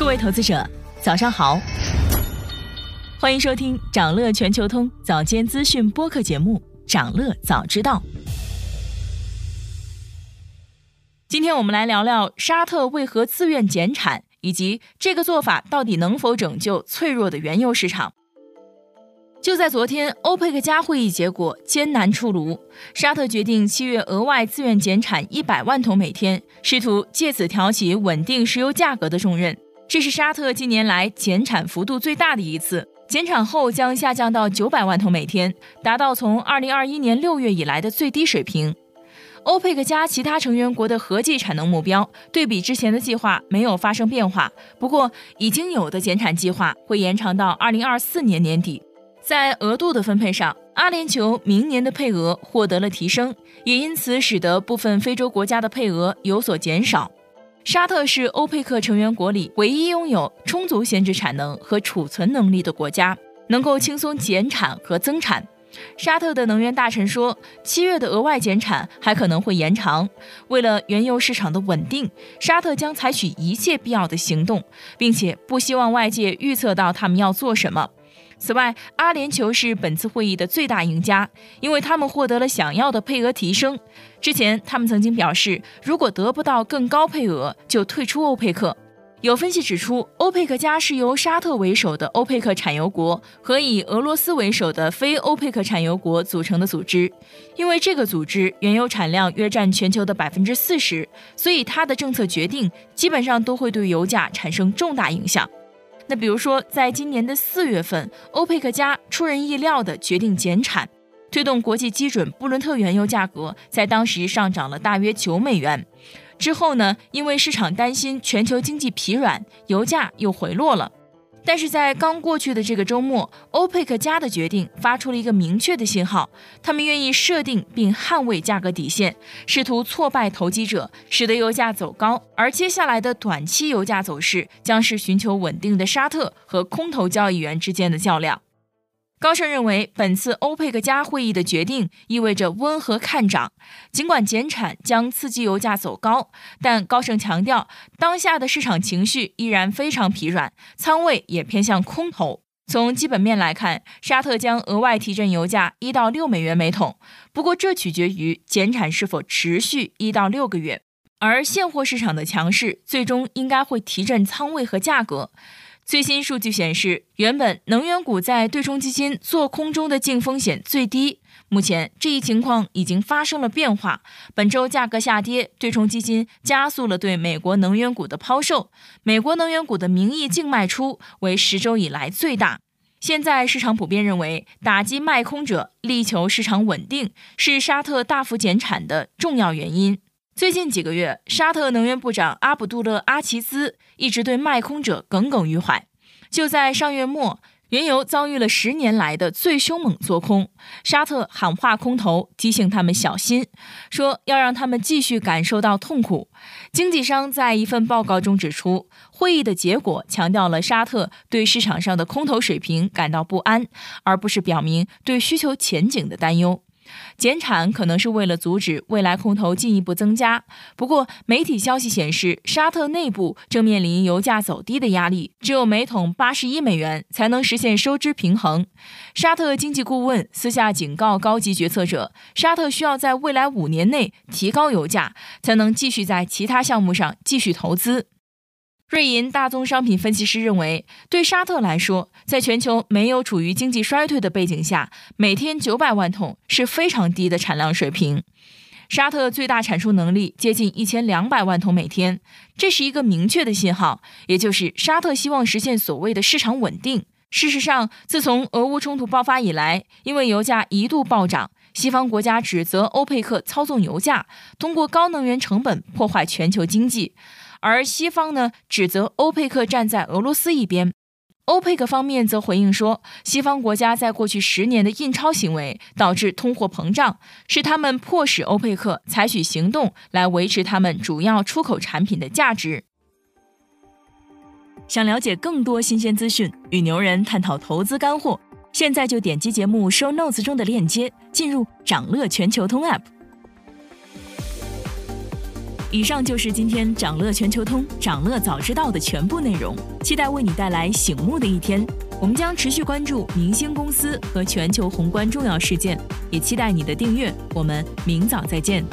各位投资者，早上好，欢迎收听长乐全球通早间资讯播客节目《长乐早知道》。今天我们来聊聊沙特为何自愿减产，以及这个做法到底能否拯救脆弱的原油市场。就在昨天，欧佩克加会议结果艰难出炉，沙特决定七月额外自愿减产一百万桶每天，试图借此挑起稳定石油价格的重任。这是沙特近年来减产幅度最大的一次，减产后将下降到九百万桶每天，达到从二零二一年六月以来的最低水平。欧佩克加其他成员国的合计产能目标对比之前的计划没有发生变化，不过已经有的减产计划会延长到二零二四年年底。在额度的分配上，阿联酋明年的配额获得了提升，也因此使得部分非洲国家的配额有所减少。沙特是欧佩克成员国里唯一拥有充足闲置产能和储存能力的国家，能够轻松减产和增产。沙特的能源大臣说，七月的额外减产还可能会延长。为了原油市场的稳定，沙特将采取一切必要的行动，并且不希望外界预测到他们要做什么。此外，阿联酋是本次会议的最大赢家，因为他们获得了想要的配额提升。之前，他们曾经表示，如果得不到更高配额，就退出欧佩克。有分析指出，欧佩克加是由沙特为首的欧佩克产油国和以俄罗斯为首的非欧佩克产油国组成的组织。因为这个组织原油产量约占全球的百分之四十，所以它的政策决定基本上都会对油价产生重大影响。那比如说，在今年的四月份，欧佩克加出人意料地决定减产，推动国际基准布伦特原油价格在当时上涨了大约九美元。之后呢，因为市场担心全球经济疲软，油价又回落了。但是在刚过去的这个周末，欧佩克家的决定发出了一个明确的信号：他们愿意设定并捍卫价格底线，试图挫败投机者，使得油价走高。而接下来的短期油价走势将是寻求稳定的沙特和空头交易员之间的较量。高盛认为，本次欧佩克加会议的决定意味着温和看涨。尽管减产将刺激油价走高，但高盛强调，当下的市场情绪依然非常疲软，仓位也偏向空头。从基本面来看，沙特将额外提振油价一到六美元每桶，不过这取决于减产是否持续一到六个月。而现货市场的强势，最终应该会提振仓位和价格。最新数据显示，原本能源股在对冲基金做空中的净风险最低。目前这一情况已经发生了变化。本周价格下跌，对冲基金加速了对美国能源股的抛售。美国能源股的名义净卖出为十周以来最大。现在市场普遍认为，打击卖空者，力求市场稳定，是沙特大幅减产的重要原因。最近几个月，沙特能源部长阿卜杜勒阿齐兹一直对卖空者耿耿于怀。就在上月末，原油遭遇了十年来的最凶猛做空，沙特喊话空头，提醒他们小心，说要让他们继续感受到痛苦。经纪商在一份报告中指出，会议的结果强调了沙特对市场上的空头水平感到不安，而不是表明对需求前景的担忧。减产可能是为了阻止未来空头进一步增加。不过，媒体消息显示，沙特内部正面临油价走低的压力，只有每桶八十一美元才能实现收支平衡。沙特经济顾问私下警告高级决策者，沙特需要在未来五年内提高油价，才能继续在其他项目上继续投资。瑞银大宗商品分析师认为，对沙特来说，在全球没有处于经济衰退的背景下，每天九百万桶是非常低的产量水平。沙特最大产出能力接近一千两百万桶每天，这是一个明确的信号，也就是沙特希望实现所谓的市场稳定。事实上，自从俄乌冲突爆发以来，因为油价一度暴涨，西方国家指责欧佩克操纵油价，通过高能源成本破坏全球经济。而西方呢，指责欧佩克站在俄罗斯一边，欧佩克方面则回应说，西方国家在过去十年的印钞行为导致通货膨胀，是他们迫使欧佩克采取行动来维持他们主要出口产品的价值。想了解更多新鲜资讯，与牛人探讨投资干货，现在就点击节目 show notes 中的链接，进入掌乐全球通 app。以上就是今天掌乐全球通、掌乐早知道的全部内容，期待为你带来醒目的一天。我们将持续关注明星公司和全球宏观重要事件，也期待你的订阅。我们明早再见。